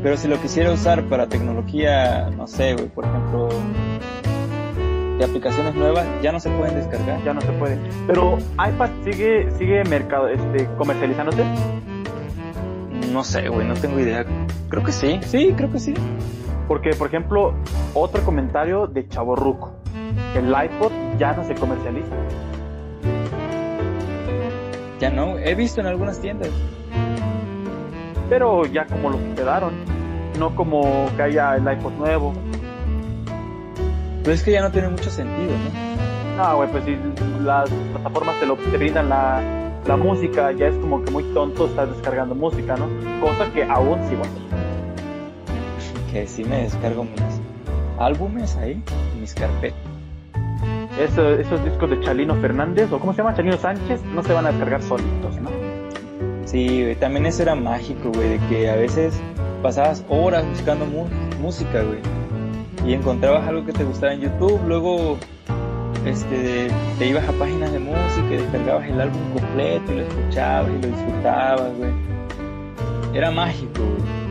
Pero si lo quisiera usar para tecnología, no sé, güey, por ejemplo, de aplicaciones nuevas, ya no se pueden descargar. Ya no se pueden. Pero iPad sigue, sigue mercado, este, comercializándose. No sé, güey, no tengo idea. Creo que sí, sí, creo que sí. Porque, por ejemplo, otro comentario de Chaborruco. El iPod ya no se comercializa. Ya no, he visto en algunas tiendas pero ya como lo quedaron, no como que haya el iPod nuevo. Pero es que ya no tiene mucho sentido, ¿no? No, güey, pues si las plataformas te, lo, te brindan la, la música, ya es como que muy tonto estar descargando música, ¿no? Cosa que aún sí va Que sí me descargo mis álbumes ahí, mis carpetas. esos discos de Chalino Fernández, o ¿cómo se llama? Chalino Sánchez, no se van a descargar solitos, ¿no? Sí, también eso era mágico, güey, de que a veces pasabas horas buscando música, güey. Y encontrabas algo que te gustaba en YouTube, luego este, te ibas a páginas de música y descargabas el álbum completo lo escuchabas y lo disfrutabas, güey. Era mágico, güey.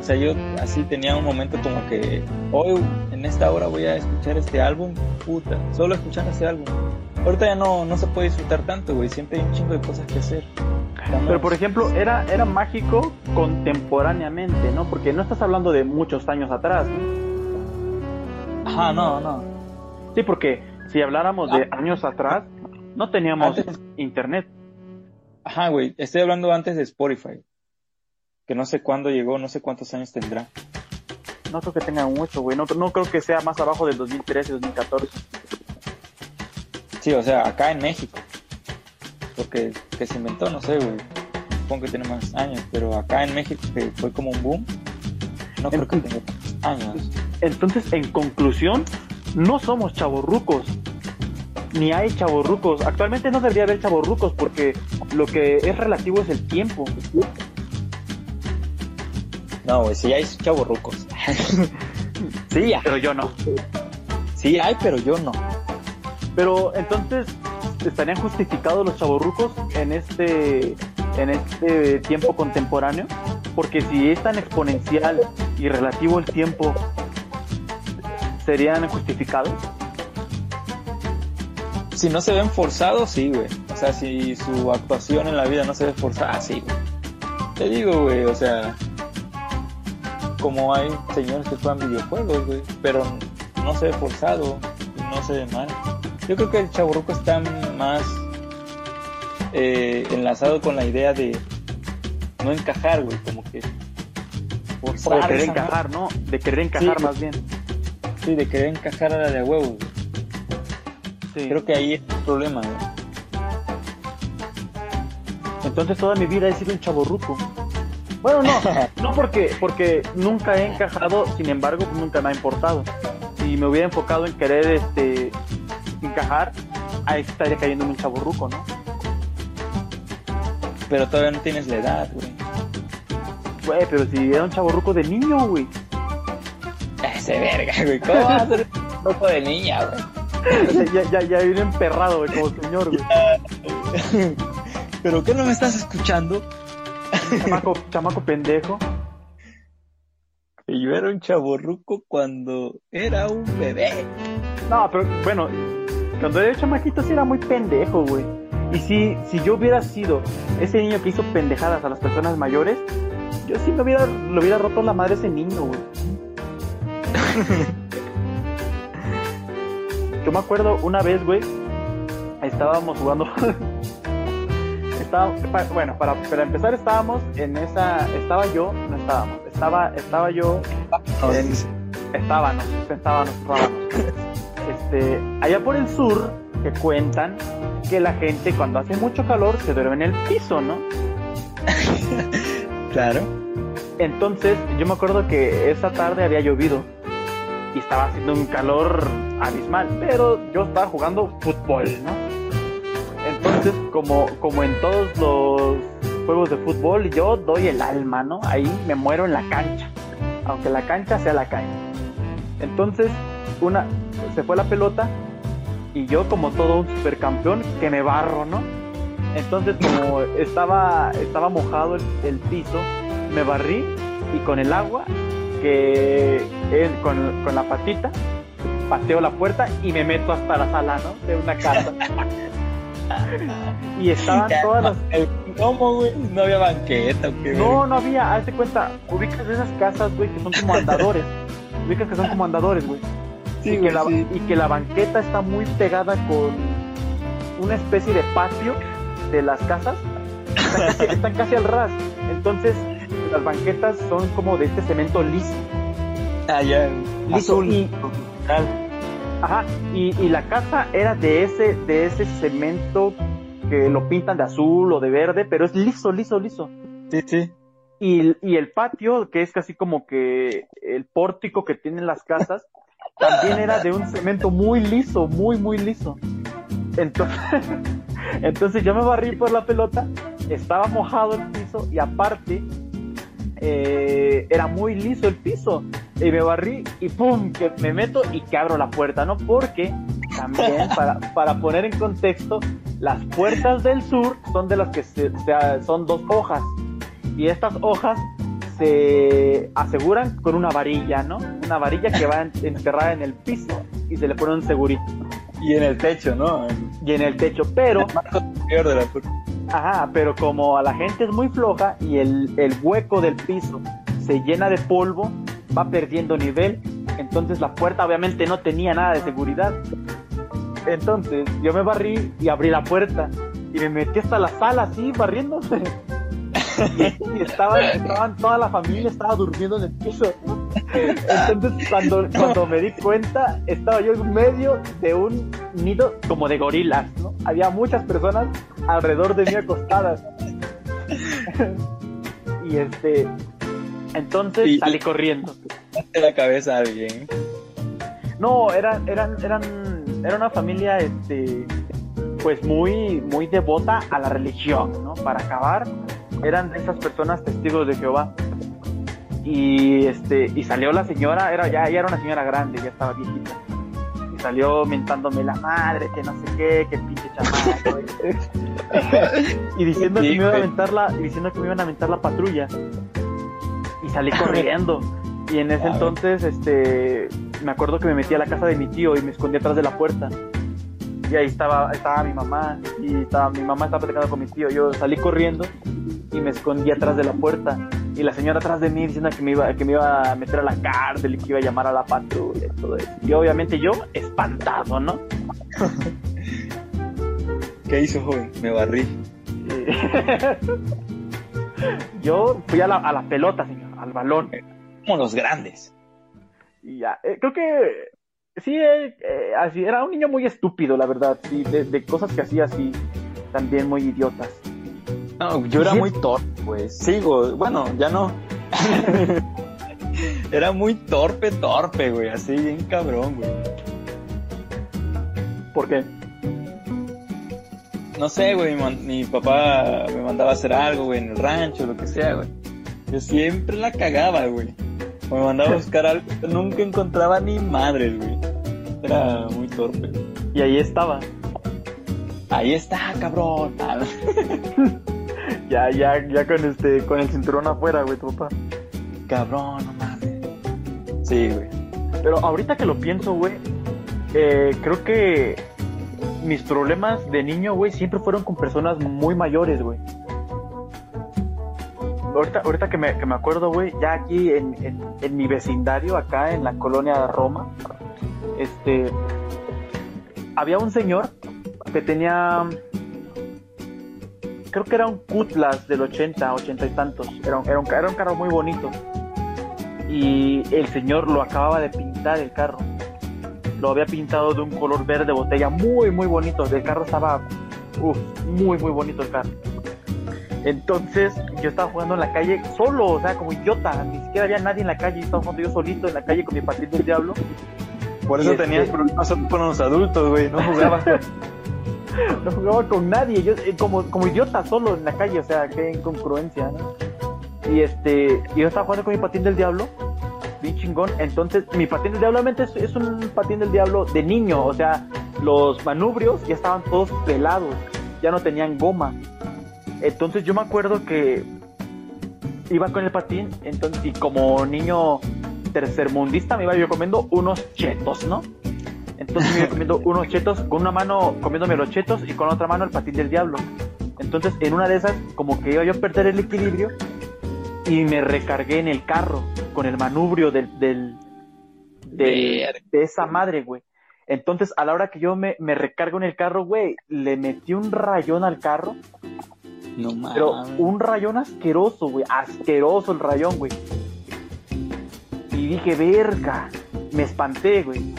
O sea, yo así tenía un momento como que hoy, en esta hora, voy a escuchar este álbum, puta, solo escuchando ese álbum. Ahorita ya no, no se puede disfrutar tanto, güey. Siempre hay un chingo de cosas que hacer. Pero por ejemplo, era, era mágico contemporáneamente, ¿no? Porque no estás hablando de muchos años atrás, ¿no? Ajá, no, no. Sí, porque si habláramos de ah. años atrás, no teníamos internet. Ajá, güey. Estoy hablando antes de Spotify. Que no sé cuándo llegó, no sé cuántos años tendrá. No creo que tenga mucho, güey. No, no creo que sea más abajo del 2013, 2014. Sí, o sea, acá en México. Porque que se inventó, no sé, güey. Supongo que tiene más años, pero acá en México que fue como un boom, no creo que tenga años. Entonces, en conclusión, no somos chavorrucos. Ni hay chavorrucos. Actualmente no debería haber chavorrucos porque lo que es relativo es el tiempo. No, güey, sí hay chavorrucos. (laughs) sí, pero yo no. Sí hay, pero yo no. Pero entonces, ¿estarían justificados los chavorrucos en este, en este tiempo contemporáneo? Porque si es tan exponencial y relativo el tiempo, ¿serían justificados? Si no se ven forzados, sí, güey. O sea, si su actuación en la vida no se ve forzada, sí, güey. Te digo, güey, o sea, como hay señores que juegan videojuegos, güey, pero no se ve forzado no se ve mal. Yo creo que el chaburruco está más eh, enlazado con la idea de no encajar, güey, como que forzar. de querer encajar, ¿no? De querer encajar más bien. Sí, de querer encajar a la de huevo, Sí. Creo que ahí es el problema, güey. Entonces toda mi vida he sido un chaborruco. Bueno, no, (laughs) no porque, porque nunca he encajado, sin embargo, nunca me ha importado. Si me hubiera enfocado en querer este encajar, ahí estaría cayendo en un chaburruco, ¿no? Pero todavía no tienes la edad, güey. Güey, pero si era un chaburruco de niño, güey. Ese verga, güey. ¿Cómo va a ser un loco de niña, güey? (laughs) ya, ya, ya viene emperrado, güey, como señor, güey. (laughs) ¿Pero qué no me estás escuchando? Chamaco, chamaco pendejo. Yo era un chaborruco cuando era un bebé. No, pero bueno, cuando era chamaquito sí era muy pendejo, güey. Y si, si yo hubiera sido ese niño que hizo pendejadas a las personas mayores, yo sí me hubiera, lo hubiera roto la madre ese niño, güey. (laughs) yo me acuerdo una vez, güey, estábamos jugando. (laughs) Estaba, bueno, para, para, empezar estábamos en esa, estaba yo, no estábamos, estaba, estaba yo, en, estábamos, estábamos, estábamos. Este, allá por el sur, que cuentan que la gente cuando hace mucho calor se duerme en el piso, ¿no? (laughs) claro. Entonces, yo me acuerdo que esa tarde había llovido y estaba haciendo un calor abismal, pero yo estaba jugando fútbol, ¿no? Entonces, como, como en todos los juegos de fútbol, yo doy el alma, ¿no? Ahí me muero en la cancha, aunque la cancha sea la cancha. Entonces, una, se fue la pelota y yo como todo un supercampeón que me barro, ¿no? Entonces como estaba, estaba mojado el, piso, me barrí y con el agua, que es con, con, la patita, pateo la puerta y me meto hasta la sala, ¿no? De una casa. (laughs) y estaban todas las... ¿Cómo, güey? No había banqueta. ¿o qué, no, no había. Hazte cuenta, ubicas esas casas, güey, que son como andadores. ubicas que son como andadores, güey y, que la, y que la banqueta está muy pegada con una especie de patio de las casas. Están (laughs) casi, al ras. Entonces, las banquetas son como de este cemento liso. Ah, ya. Liso y, Ajá, y, y, la casa era de ese, de ese cemento que lo pintan de azul o de verde, pero es liso, liso, liso. Sí, sí. Y, y el patio, que es casi como que el pórtico que tienen las casas, también era de un cemento muy liso, muy, muy liso. Entonces, (laughs) entonces yo me barrí por la pelota, estaba mojado el piso y aparte eh, era muy liso el piso. Y me barrí y pum, que me meto y que abro la puerta, ¿no? Porque también, (laughs) para, para poner en contexto, las puertas del sur son de las que se, son dos hojas. Y estas hojas se aseguran con una varilla, ¿no? Una varilla que va enterrada en el piso y se le pone un segurito. Y en el techo, ¿no? Y en el techo, pero... Ajá, pero como a la gente es muy floja y el, el hueco del piso se llena de polvo, va perdiendo nivel, entonces la puerta obviamente no tenía nada de seguridad. Entonces yo me barrí y abrí la puerta y me metí hasta la sala así barriéndose. Y estaban, estaban, toda la familia estaba durmiendo en el piso. Entonces, cuando, cuando me di cuenta, estaba yo en medio de un nido como de gorilas, ¿no? Había muchas personas alrededor de mí acostadas. y este, entonces salí corriendo. la cabeza a alguien? No, eran, eran, eran, era una familia, este, pues muy, muy devota a la religión, ¿no? Para acabar, eran de esas personas testigos de Jehová. Y este, y salió la señora, era, ya, ya era una señora grande, ya estaba viejita. Y salió mentándome la madre, que no sé qué, que pinche chamaco. (laughs) y diciendo que me iban a aventar la, diciendo que me iban a aventar la patrulla. Y salí (laughs) corriendo. Y en ese entonces, este, me acuerdo que me metí a la casa de mi tío y me escondí atrás de la puerta. Y ahí estaba, estaba mi mamá, y estaba, mi mamá estaba platicando con mi tío. Yo salí corriendo y me escondí atrás de la puerta. Y la señora atrás de mí diciendo que me iba, que me iba a meter a la cárcel y que iba a llamar a la patrulla y todo eso. Y obviamente yo, espantado, ¿no? (laughs) ¿Qué hizo, joven? Me barrí. (laughs) yo fui a la, a la pelota, señor, al balón. Como los grandes. Y ya, eh, creo que sí, eh, eh, así, era un niño muy estúpido, la verdad, sí, de, de cosas que hacía así, también muy idiotas. No, yo era muy torpe, pues. Sigo, bueno, ya no. (laughs) era muy torpe, torpe, güey, así bien cabrón, güey. ¿Por qué? No sé, güey, mi, papá me mandaba a hacer algo, güey, en el rancho, lo que sea, güey. Yo siempre la cagaba, güey. me mandaba a (laughs) buscar algo, nunca encontraba ni madre, güey. Era muy torpe. Y ahí estaba. Ahí está, cabrón. (laughs) ya, ya, ya con este, con el cinturón afuera, güey, tu papá. Cabrón, no mames. Sí, güey. Pero ahorita que lo pienso, güey, eh, creo que mis problemas de niño, güey, siempre fueron con personas muy mayores, güey. Ahorita, ahorita que, me, que me acuerdo, güey, ya aquí en, en, en, mi vecindario, acá en la colonia Roma, este, había un señor que tenía creo que era un Cutlass del 80, 80 y tantos. Era un, un, carro muy bonito. Y el señor lo acababa de pintar el carro. Lo había pintado de un color verde botella muy, muy bonito. El carro estaba, muy, muy bonito el carro. Entonces yo estaba jugando en la calle solo, o sea, como idiota. Ni siquiera había nadie en la calle. Estaba jugando yo solito en la calle con mi patín del diablo. Por eso tenías este problemas con los adultos, güey. No jugabas. (laughs) no jugaba con nadie, yo eh, como, como idiota solo en la calle, o sea, qué incongruencia, ¿no? Y este, yo estaba jugando con mi patín del diablo, bien chingón, entonces mi patín del diablo obviamente es, un patín del diablo de niño, o sea, los manubrios ya estaban todos pelados, ya no tenían goma. Entonces yo me acuerdo que iba con el patín, entonces, y como niño tercermundista me iba yo comiendo unos chetos, ¿no? Entonces me iba comiendo unos chetos, con una mano comiéndome los chetos y con otra mano el patín del diablo. Entonces en una de esas como que iba yo a perder el equilibrio y me recargué en el carro con el manubrio del, del, de esa madre, güey. Entonces a la hora que yo me, me recargo en el carro, güey, le metí un rayón al carro. No mames. Pero un rayón asqueroso, güey. Asqueroso el rayón, güey. Y dije, verga. Me espanté, güey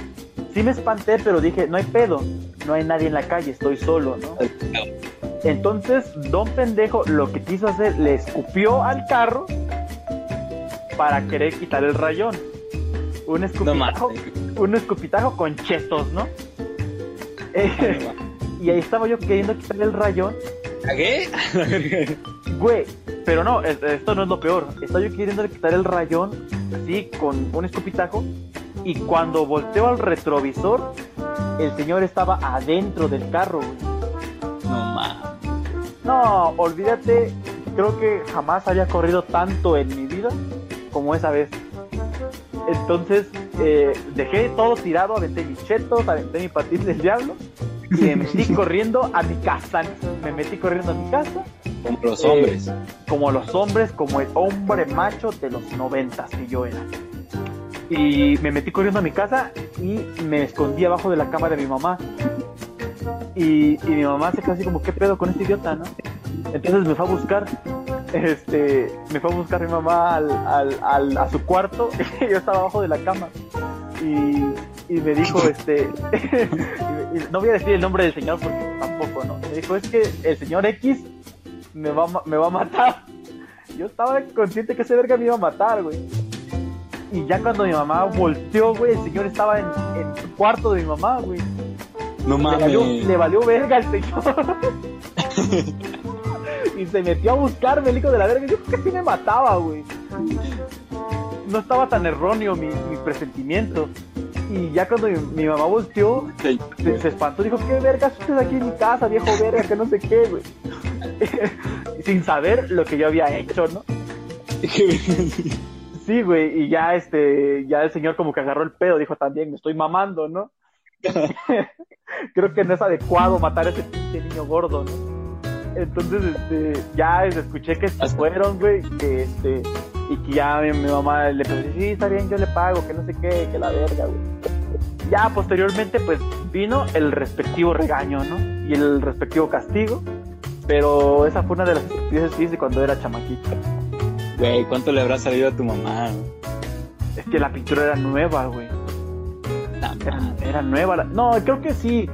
sí me espanté, pero dije, no hay pedo, no hay nadie en la calle, estoy solo, ¿no? Entonces, don pendejo lo que quiso hacer, le escupió al carro para querer quitar el rayón. Un escupitajo, un escupitajo con chetos, ¿no? (laughs) y ahí estaba yo queriendo quitarle el rayón, cagué. (laughs) Güey, pero no, es- esto no es lo peor. Estaba yo queriendo quitar el rayón así con un escupitajo y cuando volteo al retrovisor, el señor estaba adentro del carro, güey. No mames. No, olvídate, creo que jamás había corrido tanto en mi vida como esa vez. Entonces, eh, dejé todo tirado, aventé mis chetos, aventé mi patín del diablo y me metí corriendo a mi casa. Me metí corriendo a mi casa Como los Eh, hombres. como los hombres, como el hombre macho de los noventas que yo era. Y me metí corriendo a mi casa y me escondí abajo de la cama de mi mamá. Y, y mi mamá se quedó así como, ¿qué pedo con este idiota, no? Entonces me fue a buscar, este, me fue a buscar mi mamá al, al, al- a su cuarto y (laughs) yo estaba abajo de la cama. Y, y me dijo, (laughs) este, (laughs) no voy a decir el nombre del señor porque tampoco, ¿no? Me dijo, es que el señor X me va, me va a matar. (laughs) Yo estaba consciente que ese verga me iba a matar, güey. Y ya cuando mi mamá volteó, güey, el señor estaba en, en el cuarto de mi mamá, güey. No Le valió, mames. le valió verga al señor. (laughs) y se metió a buscarme el hijo de la verga. Yo creo que sí me mataba, güey. No estaba tan erróneo mi, mi presentimiento. Y ya cuando mi, mi mamá volteó, se, se espantó. Dijo, ¿qué verga haces aquí en mi casa, viejo verga? Que no sé qué, güey. (laughs) Sin saber lo que yo había hecho, ¿no? (laughs) Sí, güey, y ya este, ya el señor como que agarró el pedo, dijo también, me estoy mamando, ¿no? (laughs) Creo que no es adecuado matar a ese pinche niño gordo, ¿no? Entonces, este, ya escuché que se fueron, güey, que este, y que ya mi, mi mamá le pensó, sí, está bien, yo le pago, que no sé qué, que la verga, güey. Ya posteriormente, pues, vino el respectivo regaño, ¿no? Y el respectivo castigo, pero esa fue una de las estupideces que hice cuando era chamaquito. Güey, ¿cuánto le habrá salido a tu mamá? Es que la pintura era nueva, güey. Era, era nueva. la- No, creo que sí.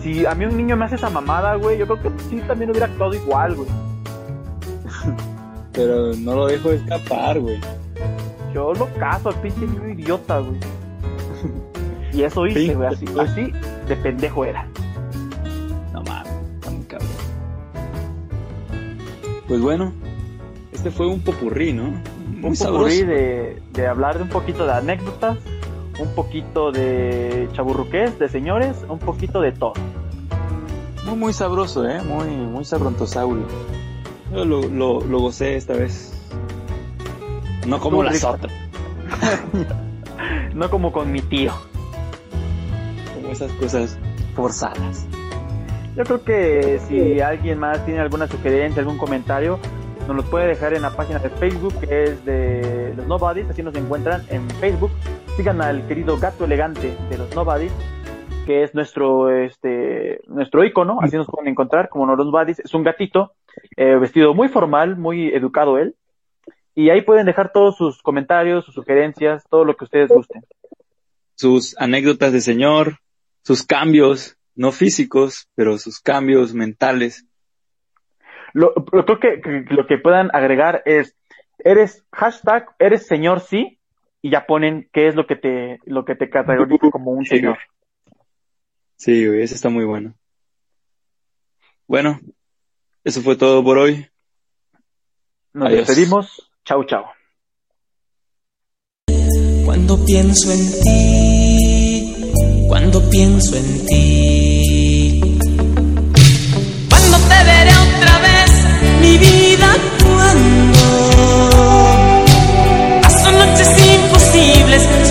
Si a mí un niño me hace esa mamada, güey, yo creo que sí también hubiera actuado igual, güey. (laughs) Pero no lo dejo escapar, güey. Yo lo caso al pinche niño idiota, güey. Y eso hice, güey, así, así de pendejo era. No mames, está muy cabrón. Pues bueno, este fue un popurrí, ¿no? Muy Un popurrí de, de hablar de un poquito de anécdotas, un poquito de chaburruqués, de señores, un poquito de todo. Muy, muy sabroso, ¿eh? Muy, muy sabrontosaurio. Yo lo, lo, lo gocé esta vez. No como las (laughs) otras. No como con mi tío. Como esas cosas forzadas. Yo creo que si alguien más tiene alguna sugerencia, algún comentario, nos los puede dejar en la página de Facebook que es de los Nobodies, así nos encuentran en Facebook. Sigan al querido gato elegante de los Nobodies, que es nuestro este nuestro icono, así nos pueden encontrar como los Nobodies. Es un gatito eh, vestido muy formal, muy educado él. Y ahí pueden dejar todos sus comentarios, sus sugerencias, todo lo que ustedes gusten. Sus anécdotas de señor, sus cambios, no físicos, pero sus cambios mentales. Lo, lo- creo que, que lo que puedan agregar es, eres hashtag, eres señor sí, y ya ponen qué es lo que te, lo que te categoriza como un señor. Sí, güey, ese está muy bueno. Bueno, eso fue todo por hoy. Nos despedimos. Chau, chau. Cuando pienso en ti, cuando pienso en ti, cuando te veré otra vez, mi vida, cuando paso noches imposibles.